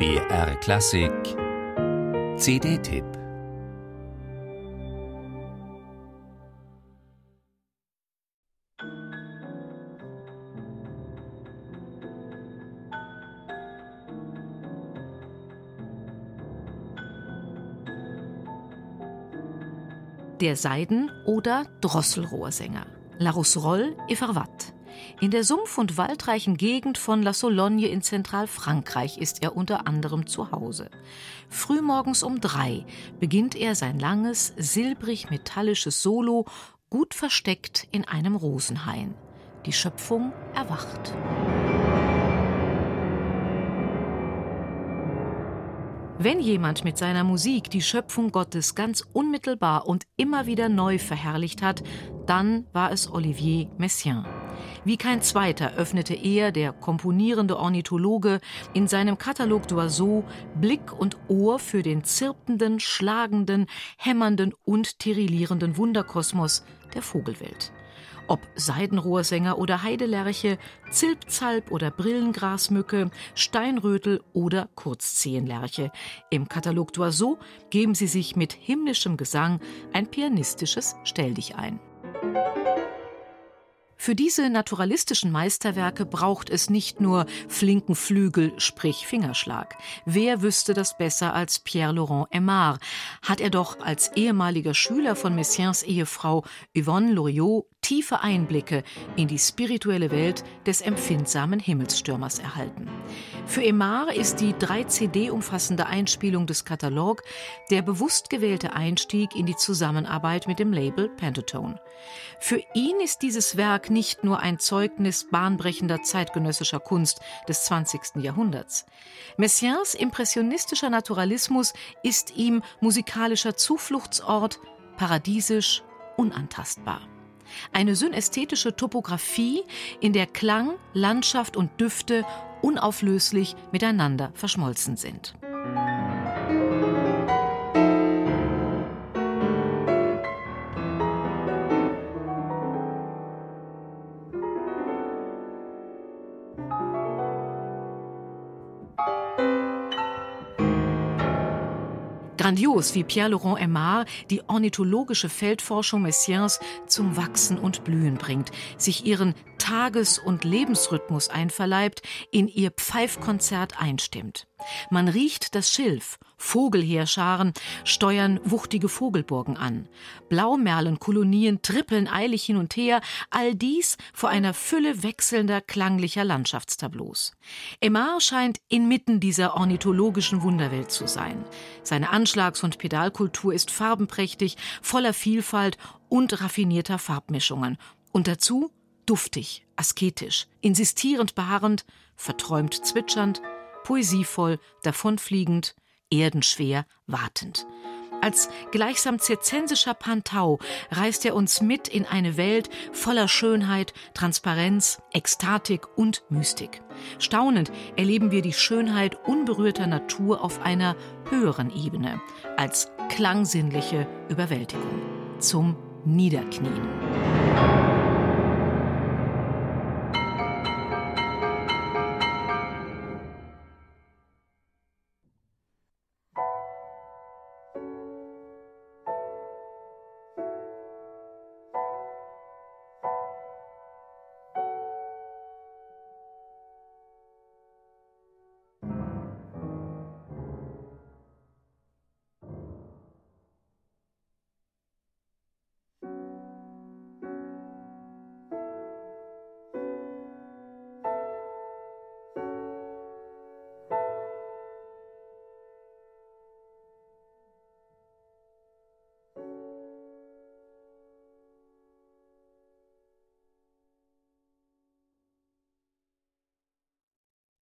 BR Klassik CD-Tipp Der Seiden- oder Drosselrohrsänger. La Rousserolle et Farvat. In der sumpf- und waldreichen Gegend von La Sologne in Zentralfrankreich ist er unter anderem zu Hause. Frühmorgens um drei beginnt er sein langes, silbrig-metallisches Solo, gut versteckt in einem Rosenhain. Die Schöpfung erwacht. Wenn jemand mit seiner Musik die Schöpfung Gottes ganz unmittelbar und immer wieder neu verherrlicht hat, dann war es Olivier Messiaen. Wie kein zweiter öffnete er, der komponierende Ornithologe, in seinem Katalog d'Oiseaux Blick und Ohr für den zirpenden, schlagenden, hämmernden und tirillierenden Wunderkosmos der Vogelwelt. Ob Seidenrohrsänger oder Heidelerche, Zilpzalp oder Brillengrasmücke, Steinrötel oder Kurzzehenlerche. Im Katalog d'Oiseaux geben sie sich mit himmlischem Gesang ein pianistisches Stelldich ein. Für diese naturalistischen Meisterwerke braucht es nicht nur flinken Flügel, sprich Fingerschlag. Wer wüsste das besser als Pierre-Laurent Aimard? Hat er doch als ehemaliger Schüler von Messiaens Ehefrau Yvonne Loriot tiefe Einblicke in die spirituelle Welt des empfindsamen Himmelsstürmers erhalten. Für Aimard ist die drei CD umfassende Einspielung des Katalog der bewusst gewählte Einstieg in die Zusammenarbeit mit dem Label Pentatone. Für ihn ist dieses Werk nicht nur ein Zeugnis bahnbrechender zeitgenössischer Kunst des 20. Jahrhunderts. Messiaens impressionistischer Naturalismus ist ihm musikalischer Zufluchtsort, paradiesisch, unantastbar. Eine synästhetische Topographie, in der Klang, Landschaft und Düfte unauflöslich miteinander verschmolzen sind. Grandios wie Pierre-Laurent Aimard die ornithologische Feldforschung Messiaens zum Wachsen und Blühen bringt, sich ihren Tages- und Lebensrhythmus einverleibt, in ihr Pfeifkonzert einstimmt. Man riecht das Schilf, Vogelheerscharen steuern wuchtige Vogelburgen an. Blaumerlenkolonien trippeln eilig hin und her, all dies vor einer Fülle wechselnder klanglicher Landschaftstableaus. Aymar scheint inmitten dieser ornithologischen Wunderwelt zu sein. Seine Anschlags- und Pedalkultur ist farbenprächtig, voller Vielfalt und raffinierter Farbmischungen. Und dazu duftig, asketisch, insistierend beharrend, verträumt zwitschernd, poesievoll, davonfliegend, erdenschwer, wartend. Als gleichsam zirzensischer Pantau reißt er uns mit in eine Welt voller Schönheit, Transparenz, Ekstatik und Mystik. Staunend erleben wir die Schönheit unberührter Natur auf einer höheren Ebene, als klangsinnliche Überwältigung. Zum Niederknien.